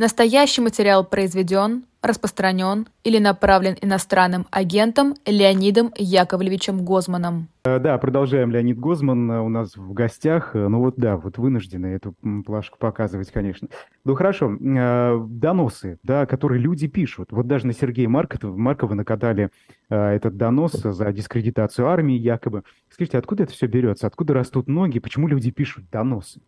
Настоящий материал произведен, распространен или направлен иностранным агентом Леонидом Яковлевичем Гозманом. Э, да, продолжаем. Леонид Гозман э, у нас в гостях. Э, ну вот да, вот вынуждены эту плашку показывать, конечно. Ну хорошо, доносы, да, которые люди пишут. Вот даже на Сергея Маркова, Маркова накатали этот донос за дискредитацию армии якобы. Скажите, откуда это все берется? Откуда растут ноги? Почему люди пишут доносы?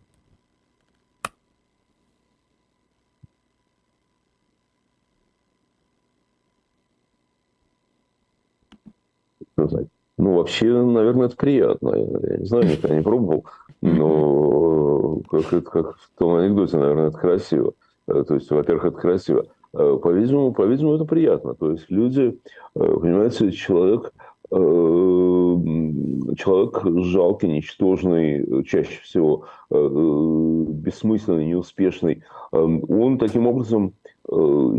Сказать. Ну, вообще, наверное, это приятно. Я не знаю, никогда не пробовал. Но как, как в том анекдоте, наверное, это красиво. Э, то есть, во-первых, это красиво. Э, по-видимому, по-видимому, это приятно. То есть, люди, э, понимаете, человек, человек жалкий, ничтожный, чаще всего бессмысленный, неуспешный, он таким образом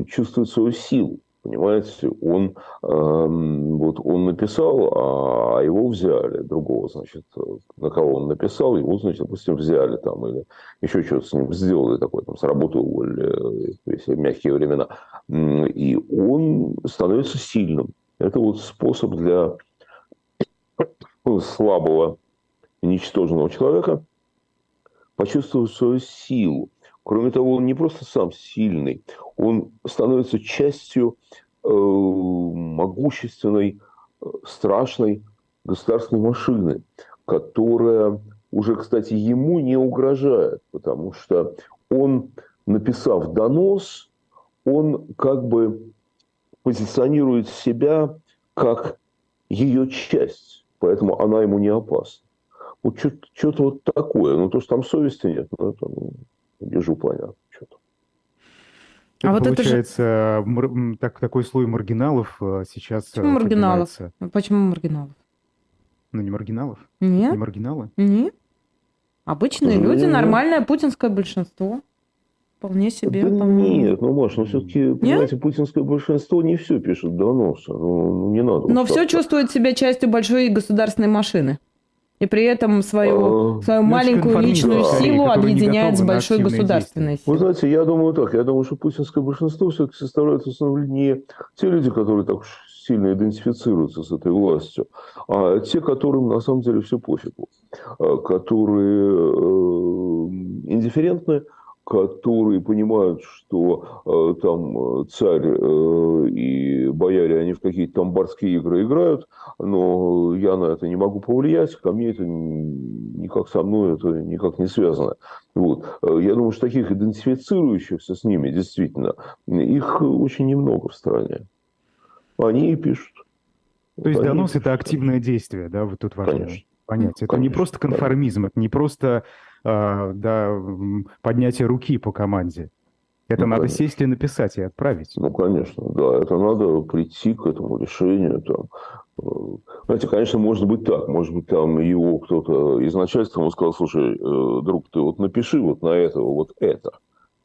чувствует свою силу. Понимаете, он, э, вот он написал, а его взяли, другого, значит, на кого он написал, его, значит, допустим, взяли там, или еще что-то с ним сделали такое, там, с работы уволили, если мягкие времена. И он становится сильным. Это вот способ для слабого, ничтожного человека почувствовать свою силу. Кроме того, он не просто сам сильный, он становится частью э, могущественной, э, страшной государственной машины, которая уже, кстати, ему не угрожает, потому что он, написав донос, он как бы позиционирует себя как ее часть, поэтому она ему не опасна. Вот что-то вот такое. Ну, то, что там совести нет, ну, это, ну, ежу понятно. Что-то. А вот Получается, это же... так, такой слой маргиналов э, сейчас Почему э, маргиналов? Почему маргиналов? Ну, не маргиналов? Нет. Не маргиналы? Нет. Обычные ну, люди, нормальное путинское большинство. Вполне себе. Да нет, ну, Маш, ну все-таки, понимаете, путинское большинство не все пишет доносы. Ну, ну, не надо. Но вот все чувствует себя частью большой государственной машины. И при этом свою, а, свою ну, маленькую личную да. силу объединяет с большой государственной силой. Вы знаете, я думаю так. Я думаю, что путинское большинство все-таки составляет в основном не те люди, которые так уж сильно идентифицируются с этой властью, а те, которым на самом деле все пофигу, а, которые э, индифферентны, которые понимают, что э, там э, царь э, и бояре, они в какие-то там барские игры играют, но я на это не могу повлиять, ко мне это никак со мной это никак не связано. Вот. Э, я думаю, что таких идентифицирующихся с ними действительно, их очень немного в стране. Они и пишут. То есть донос – это активное действие, да, вот тут важно Конечно. понять. Это Конечно. не просто конформизм, это не просто э, да, поднятие руки по команде. Это ну, надо конечно. сесть и написать и отправить. Ну, конечно, да. Это надо прийти к этому решению. Там. Знаете, конечно, может быть так. Может быть, там его кто-то из начальства ему сказал, слушай, э, друг, ты вот напиши вот на этого вот это.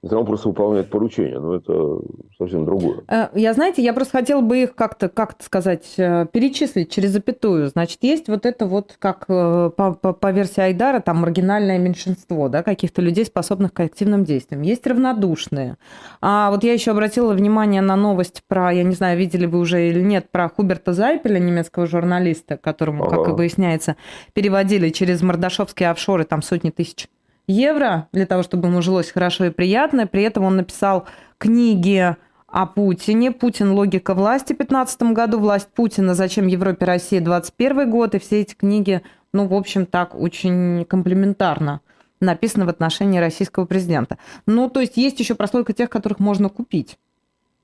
Это он просто выполняет поручение, но это совсем другое. Э, я, знаете, я просто хотела бы их как-то, как сказать, э, перечислить через запятую. Значит, есть вот это вот, как э, по, по, по версии Айдара, там маргинальное меньшинство, да, каких-то людей, способных к активным действиям. Есть равнодушные. А вот я еще обратила внимание на новость про, я не знаю, видели вы уже или нет, про Хуберта Зайпеля, немецкого журналиста, которому, ага. как и выясняется, переводили через мордашовские офшоры там сотни тысяч евро для того, чтобы ему жилось хорошо и приятно. При этом он написал книги о Путине. Путин. Логика власти в 2015 году. Власть Путина. Зачем Европе России 21 год. И все эти книги, ну, в общем, так очень комплементарно написаны в отношении российского президента. Ну, то есть есть еще прослойка тех, которых можно купить.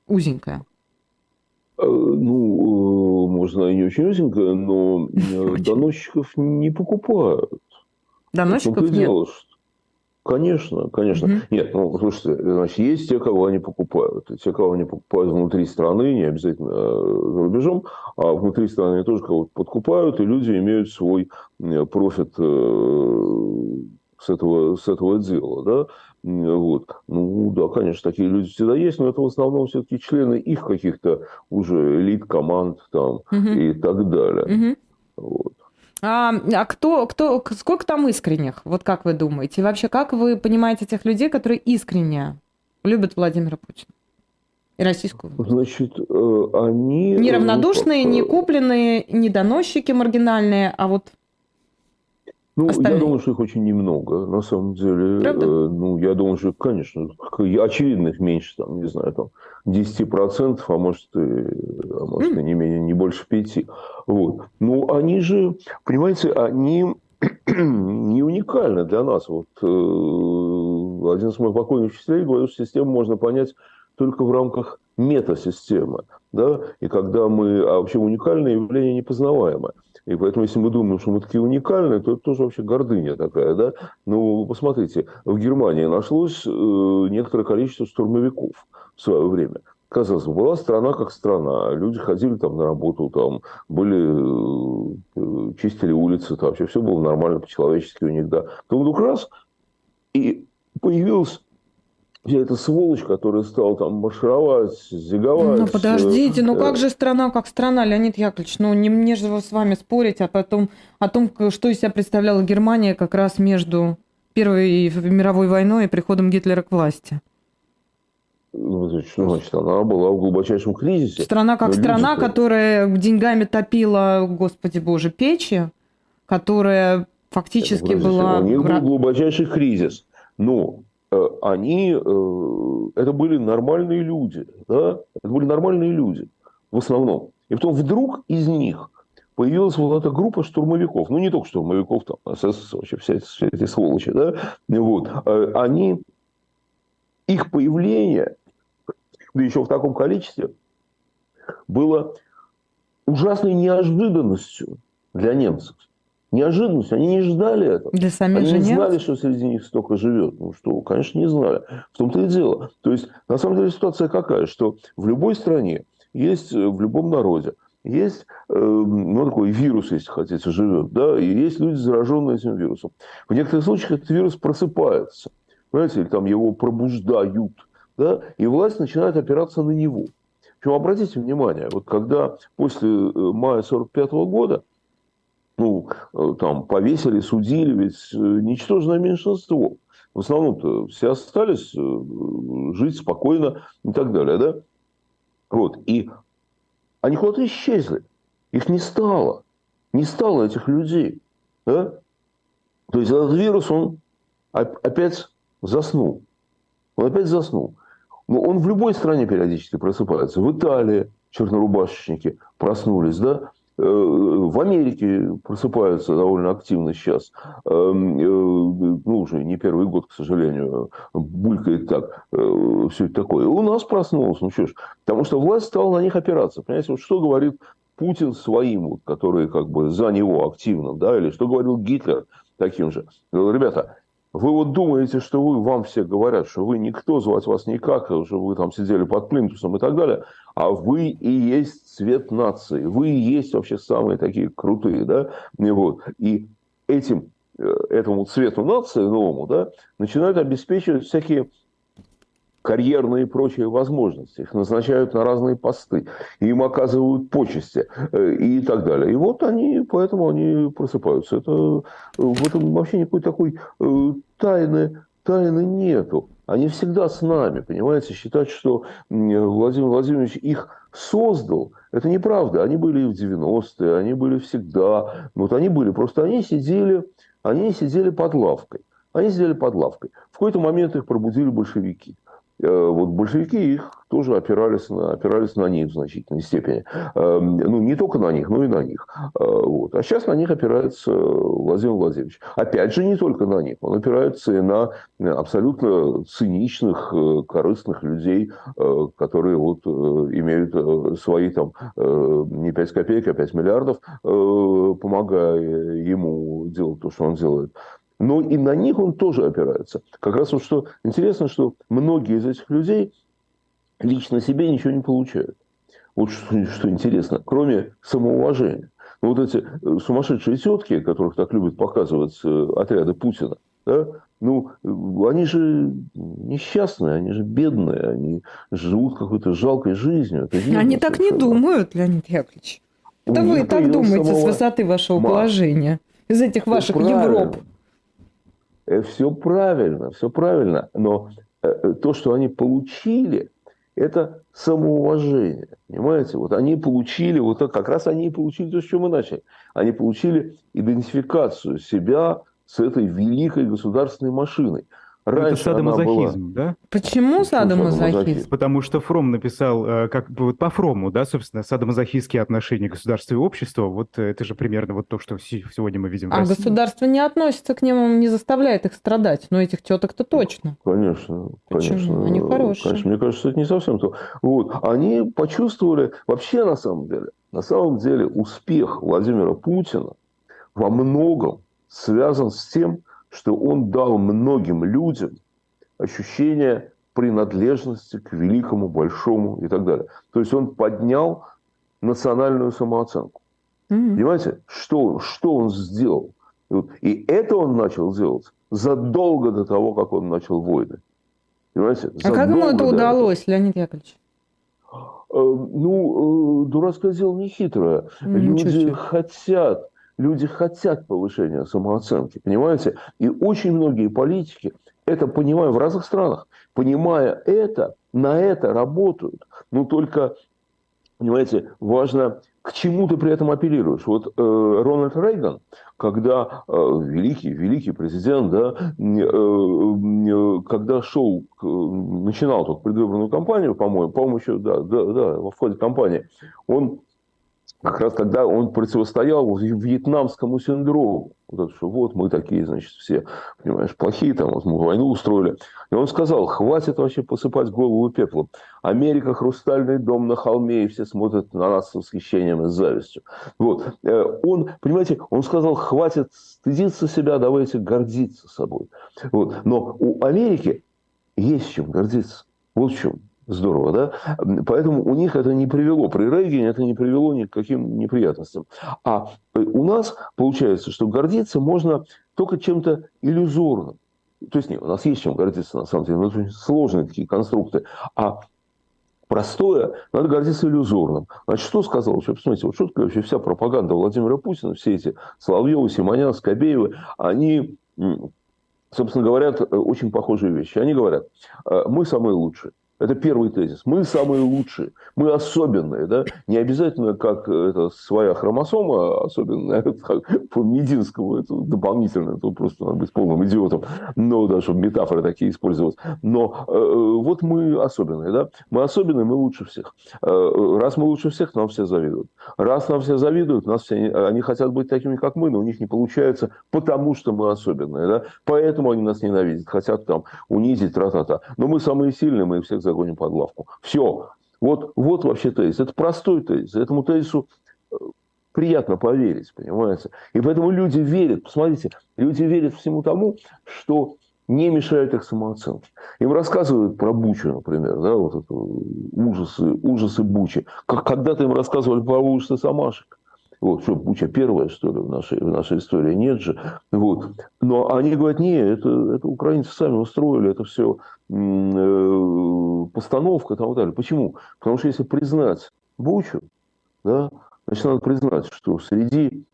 Узенькая. Э, ну, э, можно и не очень узенькая, но э, доносчиков не покупают. Доносчиков нет? Дело, что Конечно, конечно. Угу. Нет, ну, слушайте, значит, есть те, кого они покупают. Те, кого они покупают внутри страны, не обязательно э, за рубежом, а внутри страны они тоже кого-то подкупают, и люди имеют свой профит э, с этого, с этого дела, да, вот. Ну, да, конечно, такие люди всегда есть, но это в основном все-таки члены их каких-то уже элит команд там угу. и так далее. Угу. Вот. А, а кто, кто, сколько там искренних? Вот как вы думаете? И вообще, как вы понимаете тех людей, которые искренне любят Владимира Путина? И российскую? Значит, э, они... Неравнодушные, не купленные, не доносчики маргинальные, а вот Ну, остальные? я думаю, что их очень немного, на самом деле. Правда? Э, Ну, я думаю, что, конечно, очевидно их меньше, там, не знаю, там, 10%, а может, и, а может, и не менее, не больше 5%. Вот. Ну, они же, понимаете, они не уникальны для нас. Вот э, один из моих покойных учителей говорил, что систему можно понять только в рамках метасистемы. Да? И когда мы... А вообще уникальное явление непознаваемое. И поэтому, если мы думаем, что мы такие уникальные, то это тоже вообще гордыня такая, да? Ну, посмотрите, в Германии нашлось э, некоторое количество штурмовиков в свое время. Казалось бы, была страна как страна. Люди ходили там на работу, там были, э, чистили улицы, там вообще все было нормально по-человечески у них, да. Потом вдруг раз, и появилась вся эта сволочь, которая стала там маршировать, зиговать. Ну, подождите, ну э, как же страна, как страна, Леонид Яковлевич? Ну, не мне же с вами спорить, а потом о том, что из себя представляла Германия как раз между Первой мировой войной и приходом Гитлера к власти. Ну, это что значит? Она была в глубочайшем кризисе. Страна как страна, которая деньгами топила, господи боже, печи, которая фактически Подождите, была... У них был глубочайший кризис. Но э, они, э, это были нормальные люди. Да? Это были нормальные люди в основном. И потом вдруг из них появилась вот эта группа штурмовиков. Ну, не только штурмовиков, там, СС, вообще все, все эти сволочи. Да? Вот. Э, Они, их появление, да еще в таком количестве, было ужасной неожиданностью для немцев. Неожиданностью. Они не ждали этого. Для самих Они же не знали, немцев. что среди них столько живет. Ну что, конечно, не знали. В том-то и дело. То есть, на самом деле, ситуация какая? Что в любой стране есть, э, в любом народе, есть, э, ну, такой вирус, если хотите, живет, да, и есть люди, зараженные этим вирусом. В некоторых случаях этот вирус просыпается, понимаете, или там его пробуждают, да, и власть начинает опираться на него. Причем, обратите внимание, вот когда после э, мая 45 года ну, э, там повесили, судили, ведь э, ничтожное меньшинство. В основном-то все остались э, жить спокойно и так далее, да? Вот. И они куда-то исчезли. Их не стало. Не стало этих людей. Да? То есть этот вирус, он оп- опять заснул. Он опять заснул. Но он в любой стране периодически просыпается. В Италии чернорубашечники проснулись, да? Э, В Америке просыпаются довольно активно сейчас. Эм, э, Ну, уже не первый год, к сожалению, булькает так. Все это такое. У нас проснулось. Ну что ж, потому что власть стала на них опираться. Понимаете, вот что говорит Путин своим, вот, которые как бы за него активно, да, или что говорил Гитлер таким же. Ребята, вы вот думаете, что вы, вам все говорят, что вы никто, звать вас никак, что вы там сидели под плинтусом и так далее, а вы и есть цвет нации, вы и есть вообще самые такие крутые, да, и вот, и этим, э, этому цвету нации новому, да, начинают обеспечивать всякие карьерные и прочие возможности. Их назначают на разные посты, им оказывают почести э, и так далее. И вот они, поэтому они просыпаются. Это, э, в этом вообще никакой такой э, тайны, тайны нету. Они всегда с нами, понимаете? Считать, что Владимир Владимирович их создал, это неправда. Они были и в 90-е, они были всегда. Вот они были, просто они сидели, они сидели под лавкой. Они сидели под лавкой. В какой-то момент их пробудили большевики. Э, Вот большевики их тоже опирались на, опирались на них в значительной степени. Э, Ну, не только на них, но и на них. Э, Вот. А сейчас на них опирается Владимир Владимирович. Опять же, не только на них. Он опирается и на абсолютно циничных, э, корыстных людей, э, которые вот э, имеют э, свои там э, не 5 копеек, а 5 миллиардов, э, помогая ему делать то, что он делает. Но и на них он тоже опирается. Как раз вот что интересно, что многие из этих людей лично себе ничего не получают. Вот что, что интересно, кроме самоуважения. Ну, вот эти э, сумасшедшие тетки, которых так любят показывать э, отряды Путина, да, ну, э, они же несчастные, они же бедные, они живут какой-то жалкой жизнью. Они так не думают, Леонид Яковлевич. У вы так думаете с самова- высоты вашего Ма. положения, из этих ваших Европ. Все правильно, все правильно. Но то, что они получили, это самоуважение. Понимаете? Вот они получили, вот как раз они и получили то, с чего мы начали. Они получили идентификацию себя с этой великой государственной машиной. Раньше это садомазохизм, была... да? Почему садомазохизм? Потому что Фром написал, э, как вот по Фрому, да, собственно, садомазохистские отношения государства и общества, вот э, это же примерно вот то, что сегодня мы видим в А государство не относится к ним, не заставляет их страдать, но этих теток-то точно. Конечно, Почему? конечно. Они хорошие. Конечно, мне кажется, это не совсем то. Вот. Они почувствовали, вообще на самом деле, на самом деле успех Владимира Путина во многом связан с тем, что он дал многим людям ощущение принадлежности к великому, большому и так далее. То есть он поднял национальную самооценку. Mm-hmm. Понимаете, что, что он сделал? И это он начал делать задолго до того, как он начал войны. Понимаете? А как ему это удалось, этого. Леонид Яковлевич? Э, ну, э, дурацкое дело не хитрое. Люди хотят Люди хотят повышения самооценки, понимаете? И очень многие политики это понимают в разных странах. Понимая это, на это работают. Но только, понимаете, важно, к чему ты при этом апеллируешь. Вот э, Рональд Рейган, когда э, великий, великий президент, да, э, э, когда шел, э, начинал тут предвыборную кампанию, по-моему, по-моему, еще, да, да, да, в ходе кампании, он как раз тогда он противостоял вьетнамскому синдрому. Вот, это, что вот мы такие, значит, все, понимаешь, плохие, там, вот мы войну устроили. И он сказал, хватит вообще посыпать голову пеплом. Америка – хрустальный дом на холме, и все смотрят на нас с восхищением и с завистью. Вот. Э, он, понимаете, он сказал, хватит стыдиться себя, давайте гордиться собой. Вот. Но у Америки есть чем гордиться. Вот в чем Здорово, да? Поэтому у них это не привело, при Рейгене это не привело ни к каким неприятностям. А э, у нас получается, что гордиться можно только чем-то иллюзорным. То есть нет, у нас есть чем гордиться на самом деле, но это очень сложные такие конструкты. А простое, надо гордиться иллюзорным. Значит, что сказал? Вообще, посмотрите, вот такое вообще вся пропаганда Владимира Путина, все эти Соловьевы, Симонян, Скобеевы, они, собственно, говорят э, очень похожие вещи. Они говорят, «Э, мы самые лучшие. Это первый тезис. Мы самые лучшие, мы особенные. Да? Не обязательно как это своя хромосома особенная, по Мединскому, это дополнительно, это просто надо быть полным идиотом, но да, чтобы метафоры такие использовать. Но э, вот мы особенные, да? Мы особенные, мы лучше всех. Э, раз мы лучше всех, нам все завидуют. Раз нам все завидуют, нас все, они хотят быть такими, как мы, но у них не получается, потому что мы особенные, да? Поэтому они нас ненавидят, хотят там унизить, тра-та-та. Но мы самые сильные, мы всех загоним под лавку. Все. Вот, вот вообще тезис. Это простой тезис. Этому тезису э, приятно поверить, понимаете? И поэтому люди верят, посмотрите, люди верят всему тому, что не мешает их самооценке. Им рассказывают про Бучу, например, да, вот это ужасы, ужасы Бучи. Как когда-то им рассказывали про ужасы Самашек. Вот, что, Буча первая, что ли, в нашей, в нашей истории? Нет же. Вот. Но они говорят, нет, это, это украинцы сами устроили, это все э, постановка и так далее. Почему? Потому что если признать Бучу, да, значит, надо признать, что среди,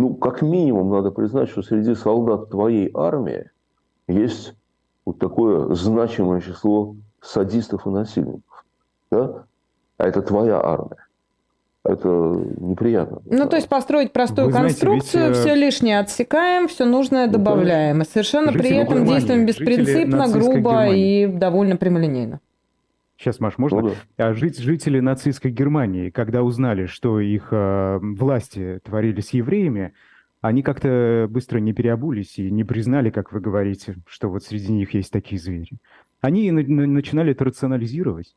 ну, как минимум, надо признать, что среди солдат твоей армии есть вот такое значимое число садистов и насильников. Да? А это твоя армия это неприятно. Ну, то есть построить простую Вы конструкцию, знаете, ведь... все лишнее отсекаем, все нужное ну, добавляем. И совершенно жители при этом Германии, действуем беспринципно, грубо Германии. и довольно прямолинейно. Сейчас, Маш, можно? Ну, да. А жить, жители нацистской Германии, когда узнали, что их э, власти творили с евреями, они как-то быстро не переобулись и не признали, как вы говорите, что вот среди них есть такие звери. Они начинали это рационализировать.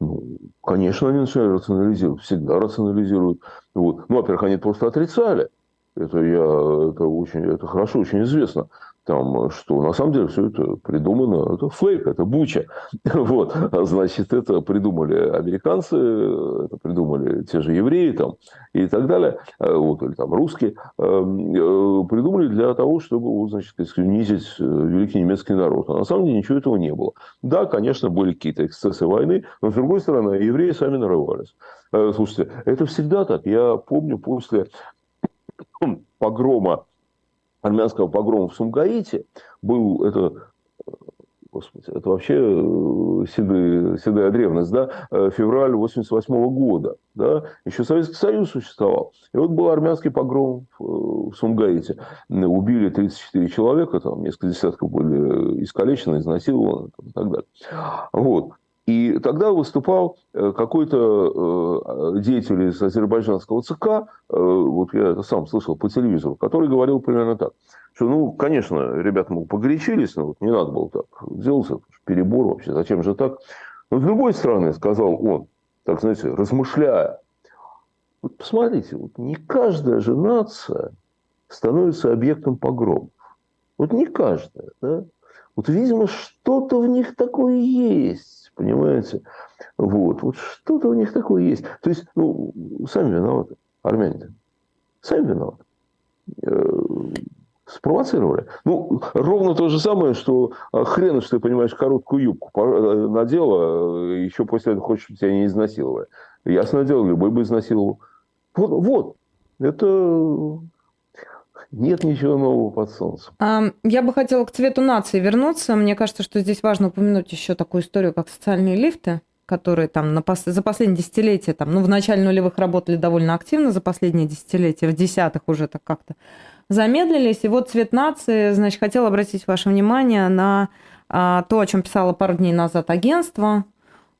Ну, конечно, они начинают рационализировать, всегда рационализируют. Вот. Ну, во-первых, они просто отрицали. Это, я, это, очень, это хорошо, очень известно там, что на самом деле все это придумано, это фейк, это буча. Вот. Значит, это придумали американцы, это придумали те же евреи там, и так далее, э, вот, или там русские, эм, э, придумали для того, чтобы, значит, унизить э, великий немецкий народ. А на самом деле ничего этого не было. Да, конечно, были какие-то эксцессы войны, но, с другой стороны, евреи сами нарывались. Слушайте, это всегда так. Я помню после погрома армянского погрома в Сумгаите был это господи, это вообще э, седые, седая древность, да, э, февраль 88 -го года, да, еще Советский Союз существовал. И вот был армянский погром в э, Сумгаите. Убили 34 человека, там несколько десятков были искалечены, изнасилованы и так далее. Вот. И тогда выступал какой-то деятель из азербайджанского ЦК, вот я это сам слышал по телевизору, который говорил примерно так – что, ну, конечно, ребята, мол, погорячились, но вот не надо было так делать, перебор вообще, зачем же так? Но с другой стороны, сказал он, так, знаете, размышляя, вот посмотрите, вот не каждая же нация становится объектом погромов. Вот не каждая, да? Вот, видимо, что-то в них такое есть, понимаете? Вот, вот что-то у них такое есть. То есть, ну, сами виноваты, армяне. Сами виноваты. Э, спровоцировали. Ну, ровно то же самое, что а, хрен, что ты понимаешь, короткую юбку э, надела, э, еще после этого хочешь, чтобы тебя не изнасиловали. Ясно дело, любой бы изнасиловал. Вот, вот. это нет ничего нового под солнцем. Я бы хотела к цвету нации вернуться. Мне кажется, что здесь важно упомянуть еще такую историю, как социальные лифты которые там на пос... за последние десятилетия, там, ну, в начале нулевых работали довольно активно, за последние десятилетия, в десятых уже так как-то замедлились. И вот «Цвет нации», значит, хотел обратить ваше внимание на а, то, о чем писало пару дней назад агентство,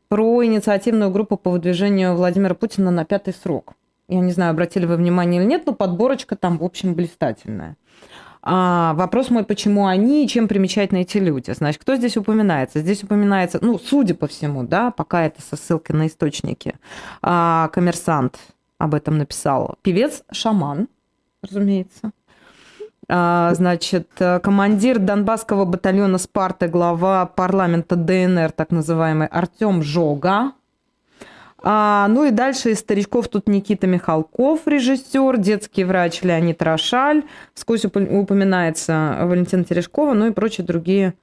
про инициативную группу по выдвижению Владимира Путина на пятый срок. Я не знаю, обратили вы внимание или нет, но подборочка там, в общем, блистательная. А, вопрос мой, почему они и чем примечательны эти люди? Значит, кто здесь упоминается? Здесь упоминается, ну, судя по всему, да, пока это со ссылкой на источники, а, коммерсант об этом написал. Певец-шаман, разумеется. А, значит, командир Донбасского батальона «Спарта», глава парламента ДНР, так называемый, Артем Жога. А, ну и дальше из старичков тут Никита Михалков, режиссер, детский врач Леонид Рошаль, вскользь упоминается Валентина Терешкова, ну и прочие другие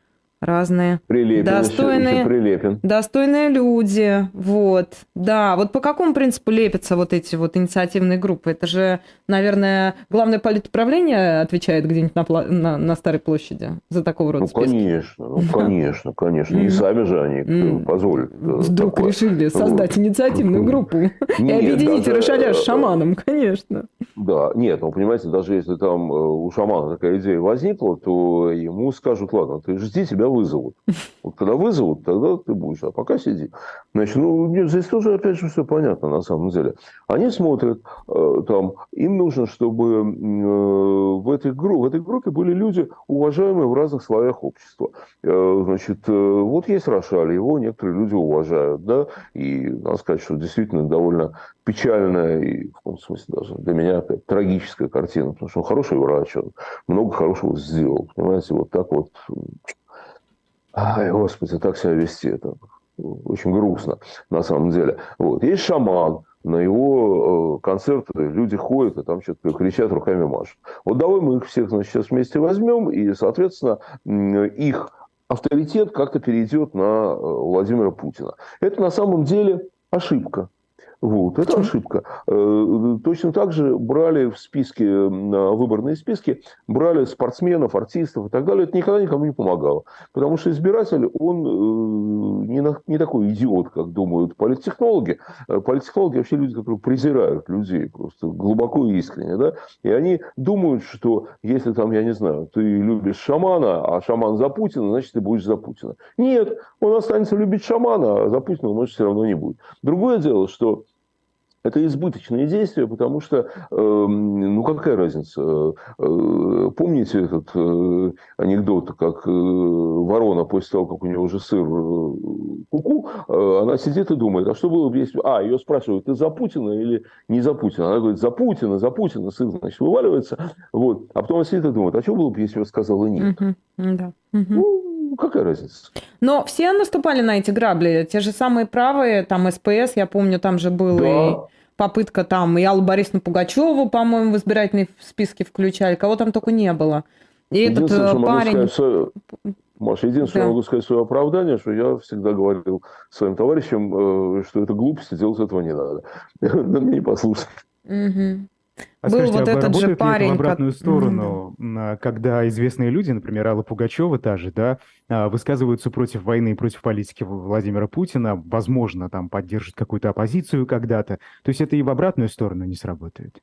разные. Прилепин, достойные, еще, Прилепин. достойные люди, вот, да. Вот по какому принципу лепятся вот эти вот инициативные группы? Это же, наверное, главное политуправление отвечает где-нибудь на, на, на Старой площади за такого рода Ну, списки. конечно, ну, конечно, конечно. Не сами же они позволят. Э, Вдруг решили создать инициативную группу и объединить Рошаля с э, шаманом, конечно. Да, нет, ну, понимаете, даже если там э, у шамана такая идея возникла, то ему скажут, ладно, ты жди, тебя вызовут. Вот когда вызовут, тогда ты будешь, а пока сиди. Значит, ну, здесь тоже, опять же, все понятно на самом деле. Они смотрят, э, там, им нужно, чтобы э, в, этой в этой группе были люди, уважаемые в разных слоях общества. Э, значит, вот есть Рошаль, его некоторые люди уважают, да, и надо сказать, что действительно довольно печальная и, в каком смысле даже для меня, трагическая картина, потому что он хороший врач, он много хорошего сделал, понимаете, вот так вот Ай, господи, так себя вести, это очень грустно на самом деле. Вот. Есть шаман, на его э, концерты люди ходят и там что-то кричат, руками машут. Вот давай мы их всех значит, сейчас вместе возьмем, и, соответственно, их авторитет как-то перейдет на э, Владимира Путина. Это на самом деле ошибка. Вот, это ошибка. Э, точно так же брали в списки, выборные списки, брали спортсменов, артистов и так далее. Это никогда никому не помогало. Потому что избиратель, он э, не, на, не такой идиот, как думают политтехнологи. Э, политтехнологи вообще люди, которые презирают людей просто глубоко и искренне. Да? И они думают, что если там, я не знаю, ты любишь шамана, а шаман за Путина, значит, ты будешь за Путина. Нет, он останется любить шамана, а за Путина он, может, все равно не будет. Другое дело, что это избыточные действия, потому что, э, ну какая разница? Э, помните этот э, анекдот, как э, ворона после того, как у нее уже сыр куку, э, она сидит и думает, а что было бы если... А, ее спрашивают, ты за Путина или не за Путина? Она говорит, за Путина, за Путина, сыр, значит, вываливается. Вот. А потом она сидит и думает, а что было бы, если я сказала нет? Угу, да. Угу. Ну, какая разница? Но все наступали на эти грабли. Те же самые правые, там СПС, я помню, там же был да. и попытка там, и Аллу Борисовну Пугачеву, по-моему, в избирательные списки включали, кого там только не было. И этот э, парень... Сказать, Маша, единственное, да. могу сказать свое оправдание, что я всегда говорил своим товарищам, э, что это глупости, делать этого не надо. Но мне не послушали. Угу. А Был скажите, вот а этот же парень, в как- обратную Мгм, сторону, а, когда известные люди, например, Алла Пугачева та же, да, а, высказываются против войны и против политики Владимира Путина, возможно, там поддержат какую-то оппозицию когда-то. То есть это и в обратную сторону не сработает.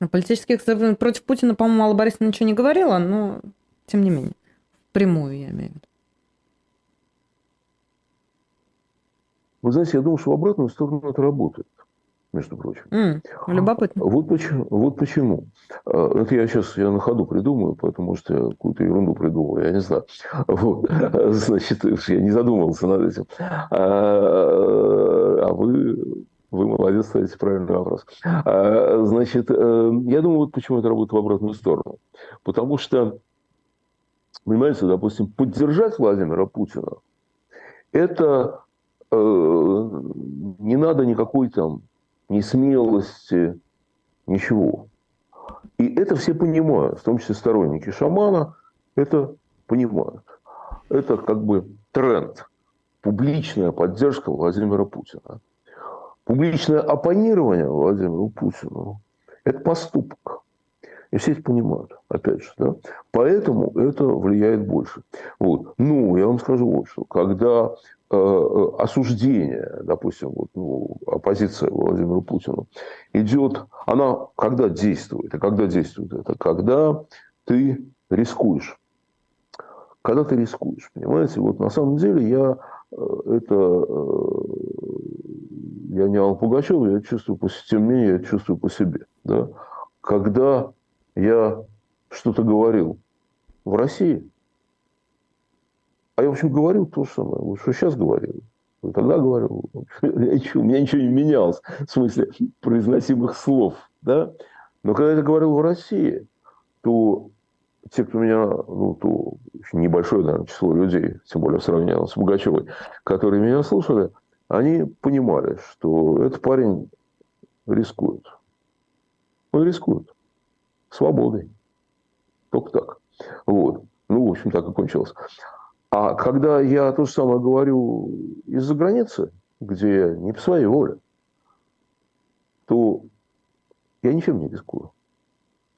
Ну, Политических против Путина, по-моему, Алла Борисовна ничего не говорила, но тем не менее. Прямую я имею в виду. Вы знаете, я думаю, что в обратную сторону это работает, между прочим. М, любопытно. Вот почему. Вот почему. А, Это я сейчас я на ходу придумаю, потому что я какую-то ерунду придумаю, я не знаю. Вот. Значит, я не задумывался над этим. А а вы, вы молодец, ставите правильный вопрос. А, Значит, э, я думаю, вот почему это работает в обратную сторону. Потому что, понимаете, допустим, поддержать Владимира Путина, это э, не надо никакой там ни смелости, ничего. И это все понимают, в том числе сторонники шамана, это понимают. Это как бы тренд. Публичная поддержка Владимира Путина. Публичное оппонирование Владимиру Путину – это поступок. И все это понимают, опять же. Да? Поэтому это влияет больше. Вот. Ну, я вам скажу вот что. Когда осуждение, допустим, вот, ну, оппозиция Владимиру Путину идет, она когда действует? И когда действует это? Когда ты рискуешь. Когда ты рискуешь, понимаете? Вот на самом деле я э, это э, я не Алла Пугачева, я чувствую по тем не менее я чувствую по себе. Да? Когда я что-то говорил в России, а я, в общем, говорил то же самое, вот что сейчас говорил. Тогда говорил, ничего, у меня ничего не менялось в смысле произносимых слов. Да? Но когда я говорил в России, то те, кто меня, ну, то небольшое, наверное, число людей, тем более в с Пугачевой, которые меня слушали, они понимали, что этот парень рискует. Он рискует. Свободой. Только так. Вот. Ну, в общем, так и кончилось. А когда я то же самое говорю из-за границы, где не по своей воле, то я ничем не рискую.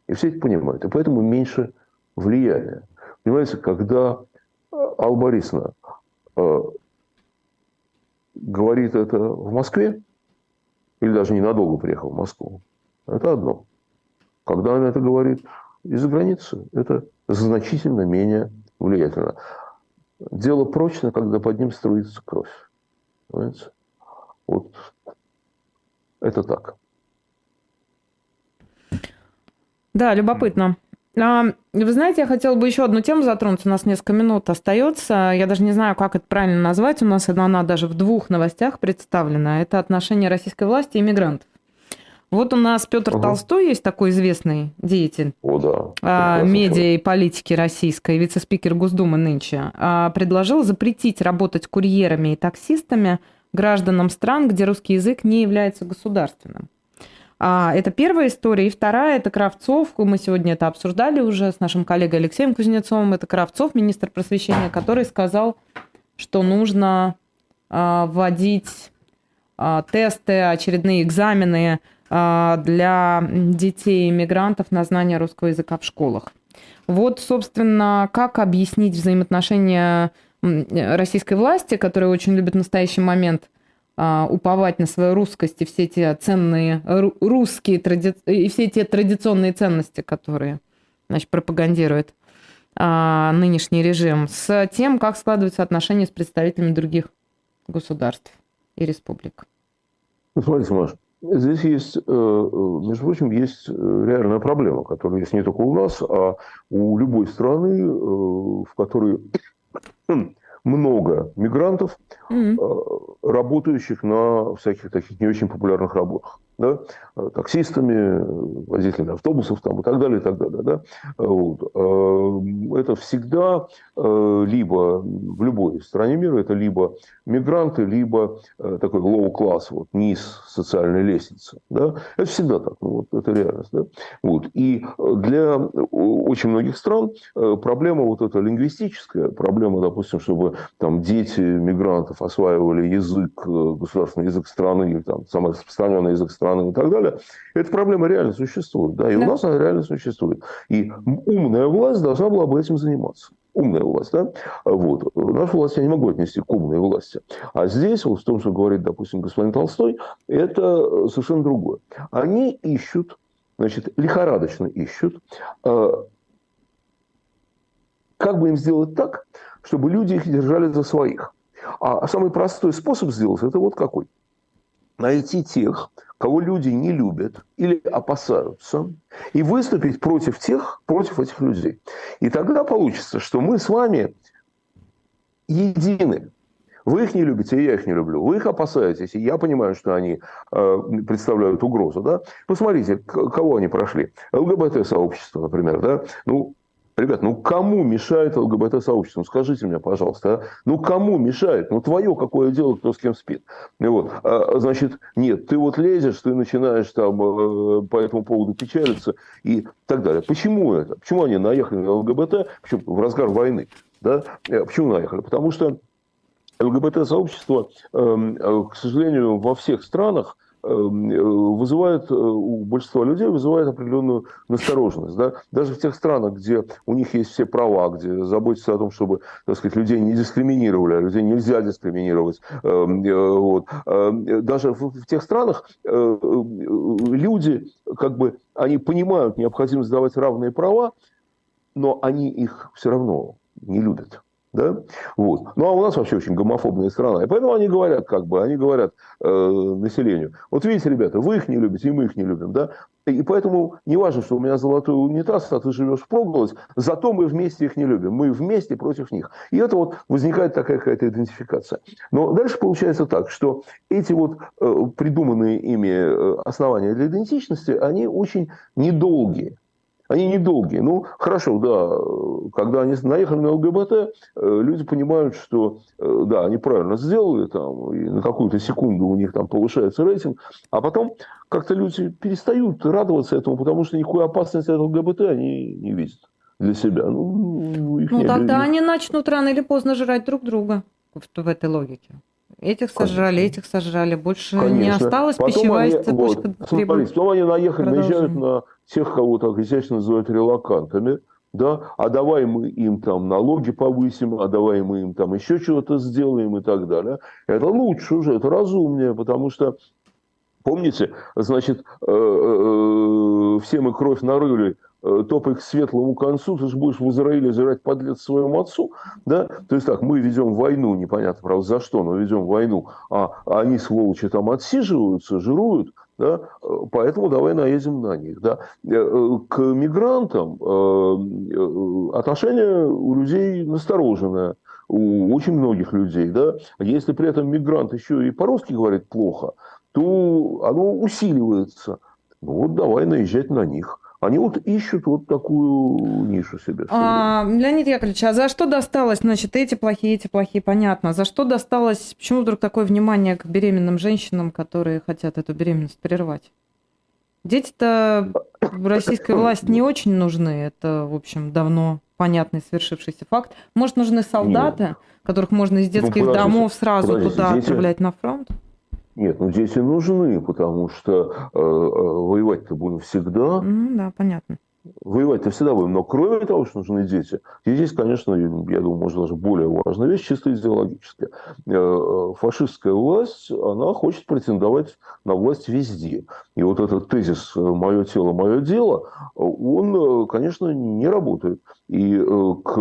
И все это понимают. И поэтому меньше влияния. Понимаете, когда Алла Борисовна э, говорит это в Москве, или даже ненадолго приехал в Москву, это одно. Когда она это говорит из-за границы, это значительно менее влиятельно. Дело прочно, когда под ним струится кровь. Понимаете? Вот это так. Да, любопытно. А, Вы знаете, я хотела бы еще одну тему затронуть. У нас несколько минут остается. Я даже не знаю, как это правильно назвать. У нас она даже в двух новостях представлена. Это отношение российской власти и мигрантов. Вот у нас Петр Ага. Толстой есть такой известный деятель О, да. а, медиа и политики российской, вице-спикер Госдумы нынче, а, предложил запретить работать курьерами и таксистами гражданам стран, где русский язык не является государственным. А, Это первая история. И вторая – это Кравцов. Мы сегодня это обсуждали уже с нашим коллегой Алексеем Кузнецовым. Это Кравцов, министр просвещения, который сказал, что нужно а, вводить а, тесты, очередные экзамены для детей иммигрантов на знание русского языка в школах. Вот, собственно, как объяснить взаимоотношения российской власти, которая очень любит в настоящий момент а, уповать на свою русскость и все те ценные ру- русские тради... и все те традиционные ценности, которые значит, пропагандирует а, нынешний режим, с тем, как складываются отношения с представителями других государств и республик. Смотрите, Маш, здесь есть, э, э, между прочим, есть э, реальная проблема, которая есть не только у нас, а у любой страны, в которой много мигрантов, э, работающих на всяких таких не очень популярных работах. Да? Э, Таксистами, э, водителями автобусов там, и так далее, и так далее. Да? Вот. Э, Это всегда либо в любой стране мира, это либо мигранты, либо такой low-класс, вот, низ социальной лестницы. Да? Это всегда так, ну, вот, это реальность. Да? Вот. И для очень многих стран проблема вот эта лингвистическая, проблема, допустим, чтобы там дети мигрантов осваивали язык, государственный язык страны, там самый распространенный язык страны, страны и так далее. Эта проблема реально существует, да, и да. у нас она реально существует. И умная власть должна была бы этим заниматься умная власть, да, вот. Нашу власть я не могу отнести к умной власти. А здесь, вот в том, что говорит, допустим, господин Толстой, это совершенно другое. Они ищут, значит, лихорадочно ищут, э, как бы им сделать так, чтобы люди их держали за своих. А самый простой способ сделать, это вот какой. Найти тех, кого люди не любят или опасаются, и выступить против тех, против этих людей. И тогда получится, что мы с вами едины. Вы их не любите, и я их не люблю. Вы их опасаетесь, и я понимаю, что они э, представляют угрозу. Да? Посмотрите, кого они прошли. ЛГБТ-сообщество, например. Да? Ну, Ребят, ну кому мешает ЛГБТ-сообщество? Ну, скажите мне, пожалуйста. А? Ну кому мешает? Ну твое какое дело, кто с кем спит? И вот, а, значит, нет, ты вот лезешь, ты начинаешь там э, по этому поводу печалиться и так далее. Почему это? Почему они наехали на ЛГБТ? Почему в разгар войны? Да? Э, почему наехали? Потому что ЛГБТ-сообщество, эм, э, к сожалению, во всех странах вызывает э, у большинства людей вызывает определенную настороженность. Да? Даже в тех странах, где у них есть все права, где заботятся о том, чтобы так сказать, людей не дискриминировали, а людей нельзя дискриминировать. Эм, э, вот. Эм, даже в тех странах люди, как бы, они понимают необходимость давать равные права, но они их все равно не любят. Да? Вот. Ну, а у нас вообще очень гомофобная страна. И поэтому они говорят, как бы, они говорят э, населению. Вот видите, ребята, вы их не любите, и мы их не любим. Да? И поэтому не важно, что у меня золотой унитаз, а ты живешь в проголодь, зато мы вместе их не любим. Мы вместе против них. И это вот возникает такая какая-то идентификация. Но дальше получается так, что эти вот э, придуманные ими э, основания для идентичности, они очень недолгие. Они недолгие. Ну, хорошо, да, когда они наехали на ЛГБТ, э, люди понимают, что, э, да, они правильно сделали, там, и на какую-то секунду у них там повышается рейтинг, а потом как-то люди перестают радоваться этому, потому что никакой опасности от ЛГБТ они не видят для себя. Ну, их ну тогда они начнут рано или поздно жрать друг друга в, в этой логике. Этих сожрали, Конечно. этих сожрали. Больше Конечно. не осталось потом пищевая они, цепочка. Вот, смотрите, потом они наехали, наезжают на тех, кого так изящно называют релакантами, да, а давай мы им там налоги повысим, а давай мы им там еще чего-то сделаем и так далее. Это лучше уже, это разумнее, потому что Помните, значит, э, э, э, все мы кровь нарыли, топай к светлому концу, ты же будешь в Израиле жрать подлец своему отцу, да? То есть так, мы ведем войну, непонятно, правда, за что, но ведем войну, а они, сволочи, там отсиживаются, жируют, да? Поэтому давай наедем на них. Да? К мигрантам отношение у людей настороженное у очень многих людей, да, если при этом мигрант еще и по-русски говорит плохо, то оно усиливается. Ну вот давай наезжать на них. Они вот ищут вот такую нишу себе. А, Леонид Яковлевич, а за что досталось, значит, эти плохие, эти плохие, понятно. За что досталось, почему вдруг такое внимание к беременным женщинам, которые хотят эту беременность прервать? Дети-то российской власти не очень нужны. Это, в общем, давно понятный свершившийся факт. Может, нужны солдаты, Нет. которых можно из ну, детских ну, домов сразу туда дети... отправлять на фронт? Нет, ну дети нужны, потому что э, э, воевать-то будем всегда. Ну, да, понятно. Воевать-то всегда будем. Но кроме того, что нужны дети, и здесь, конечно, я думаю, может, даже более важная вещь, чисто идеологическая. Э, э, фашистская власть, она хочет претендовать на власть везде. И вот этот тезис «мое тело, мое дело», он, конечно, не работает. И к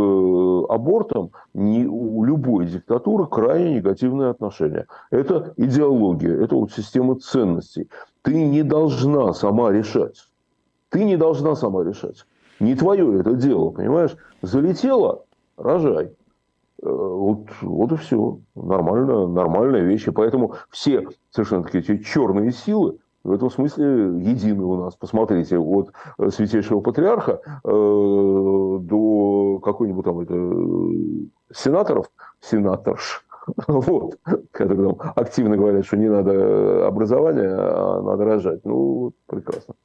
абортам не, у любой диктатуры крайне негативное отношение. Это идеология, это вот система ценностей. Ты не должна сама решать ты не должна сама решать. Не твое это дело, понимаешь? Залетела, рожай. Э, вот, вот и все. Нормально, нормальная вещь. И поэтому все совершенно такие черные силы в этом смысле едины у нас. Посмотрите, от святейшего патриарха э, до какой-нибудь там это, сенаторов, сенаторш, вот, которые там активно говорят, что не надо образования, а надо рожать. Ну, прекрасно.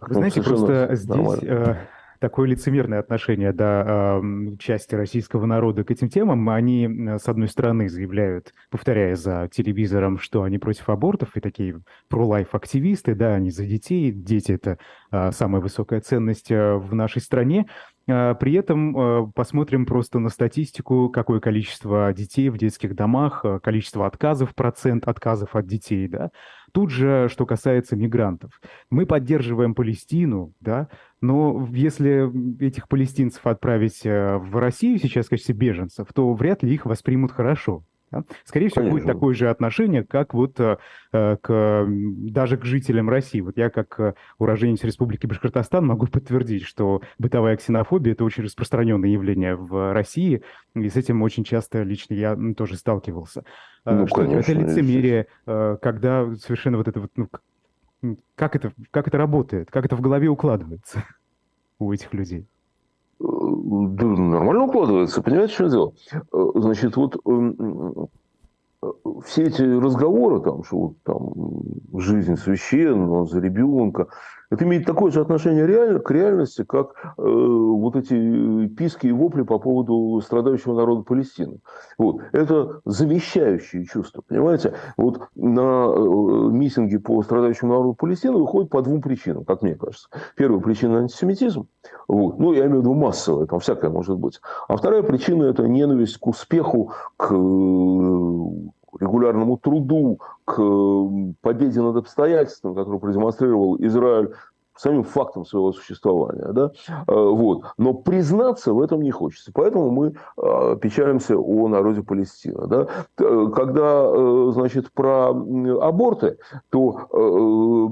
Вы знаете, просто здесь э, такое лицемерное отношение да, части российского народа к этим темам. Они, с одной стороны, заявляют, повторяя за телевизором, что они против абортов и такие про-лайф-активисты, да, они за детей, дети – это а, самая высокая ценность э, в нашей стране. При этом э, посмотрим просто на статистику, какое количество детей в детских домах, э, количество отказов, процент отказов от детей, да. Тут же, что касается мигрантов. Мы поддерживаем Палестину, да, но если этих палестинцев отправить в Россию сейчас в качестве беженцев, то вряд ли их воспримут хорошо. Да? Скорее всего, Конечно. будет такое же отношение, как вот э, э, к, даже к жителям России. Вот я, как э, уроженец Республики Башкортостан, могу подтвердить, что бытовая ксенофобия – это очень распространенное явление в России, и с этим очень часто лично я тоже сталкивался. Ну, что конечно, это лицемерие, когда совершенно вот это вот, ну, как это, как это работает, как это в голове укладывается у этих людей? Нормально укладывается. Понимаете, что дело? Э, значит, вот эм, все эти разговоры, там, что вот, там, жизнь священна, за ребенка, это имеет такое же отношение реально, к реальности, как э, вот эти писки и вопли по поводу страдающего народа Палестины. Вот. Это замещающие чувства, понимаете? Вот на э, митинги по страдающему народу Палестины выходят по двум причинам, как мне кажется. Первая причина – антисемитизм. Вот. Ну, я имею в виду массовое, там всякое может быть. А вторая причина – это ненависть к успеху, к регулярному труду, к победе над обстоятельствами, которую продемонстрировал Израиль самим фактом своего существования. Да? Э, вот. Но признаться в этом не хочется. Поэтому мы э, печалимся о народе Палестины. Да? Э, когда значит, про аборты, то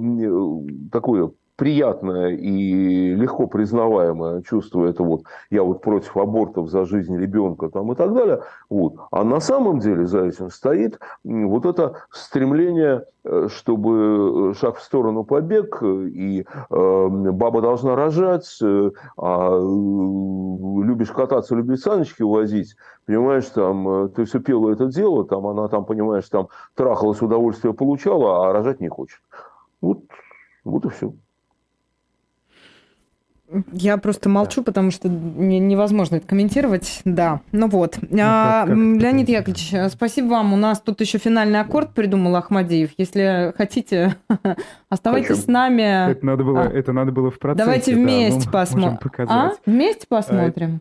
такое приятное и легко признаваемое чувство, это вот я вот против абортов за жизнь ребенка там и так далее. Вот. А на самом деле за этим стоит вот это стремление, э, чтобы шаг в сторону побег, и э, баба должна рожать, э, а любишь кататься, любишь саночки возить, понимаешь, там, э, ты все пела это дело, там, она там, понимаешь, там трахалась, удовольствие получала, а рожать не хочет. Вот, вот и все. Я просто молчу, да. потому что не, невозможно это комментировать. Да, ну вот. Ну, а, как, как Леонид Яковлевич, спасибо вам. У нас тут еще финальный аккорд придумал Ахмадиев. Если хотите, оставайтесь с нами. Это надо было, а. это надо было в процессе. Давайте вместе да, посмотрим. А? Вместе посмотрим.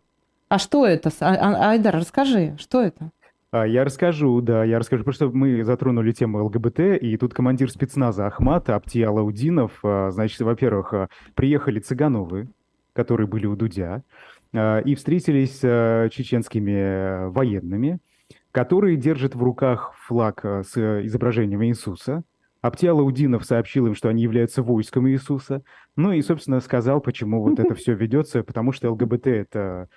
А, а что это? А, а, Айдар, расскажи, что это? А, я расскажу, да, я расскажу, потому что мы затронули тему ЛГБТ, и тут командир спецназа Ахмат Апти Алаудинов, значит, во-первых, приехали Цыгановы, которые были у Дудя, а, и встретились с чеченскими военными, которые держат в руках флаг а, с изображением Иисуса. Аптиал Аудинов сообщил им, что они являются войском Иисуса. Ну и, собственно, сказал, почему вот это все ведется, потому что ЛГБТ это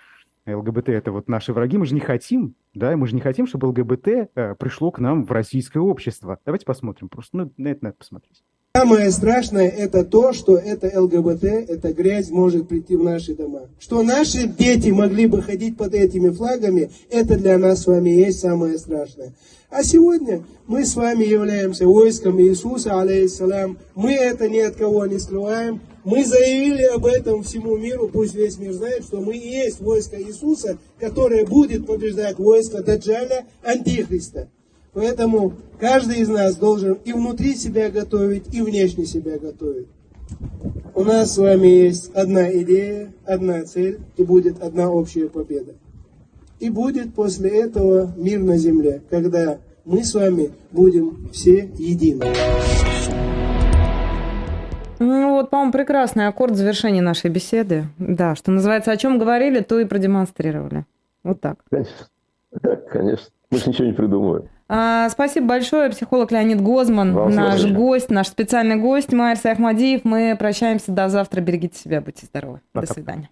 ЛГБТ это вот наши враги, мы же не хотим, да, мы же не хотим, чтобы ЛГБТ э, пришло к нам в российское общество. Давайте посмотрим, просто ну, на это надо посмотреть. Самое страшное это то, что это ЛГБТ, эта грязь может прийти в наши дома. Что наши дети могли бы ходить под этими флагами, это для нас с вами есть самое страшное. А сегодня мы с вами являемся войском Иисуса, алейхиссалям. Мы это ни от кого не скрываем. Мы заявили об этом всему миру, пусть весь мир знает, что мы и есть войско Иисуса, которое будет побеждать войско Даджаля, Антихриста. Поэтому каждый из нас должен и внутри себя готовить, и внешне себя готовить. У нас с вами есть одна идея, одна цель, и будет одна общая победа. И будет после этого мир на земле, когда мы с вами будем все едины. Вот, по-моему, прекрасный аккорд завершения нашей беседы. Да, что называется, о чем говорили, то и продемонстрировали. Вот так. Конечно. Конечно. Мы же ничего не придумываем. А, спасибо большое, психолог Леонид Гозман, Вам наш спасибо. гость, наш специальный гость Майер Ахмадиев. Мы прощаемся до завтра. Берегите себя, будьте здоровы. Пока. До свидания.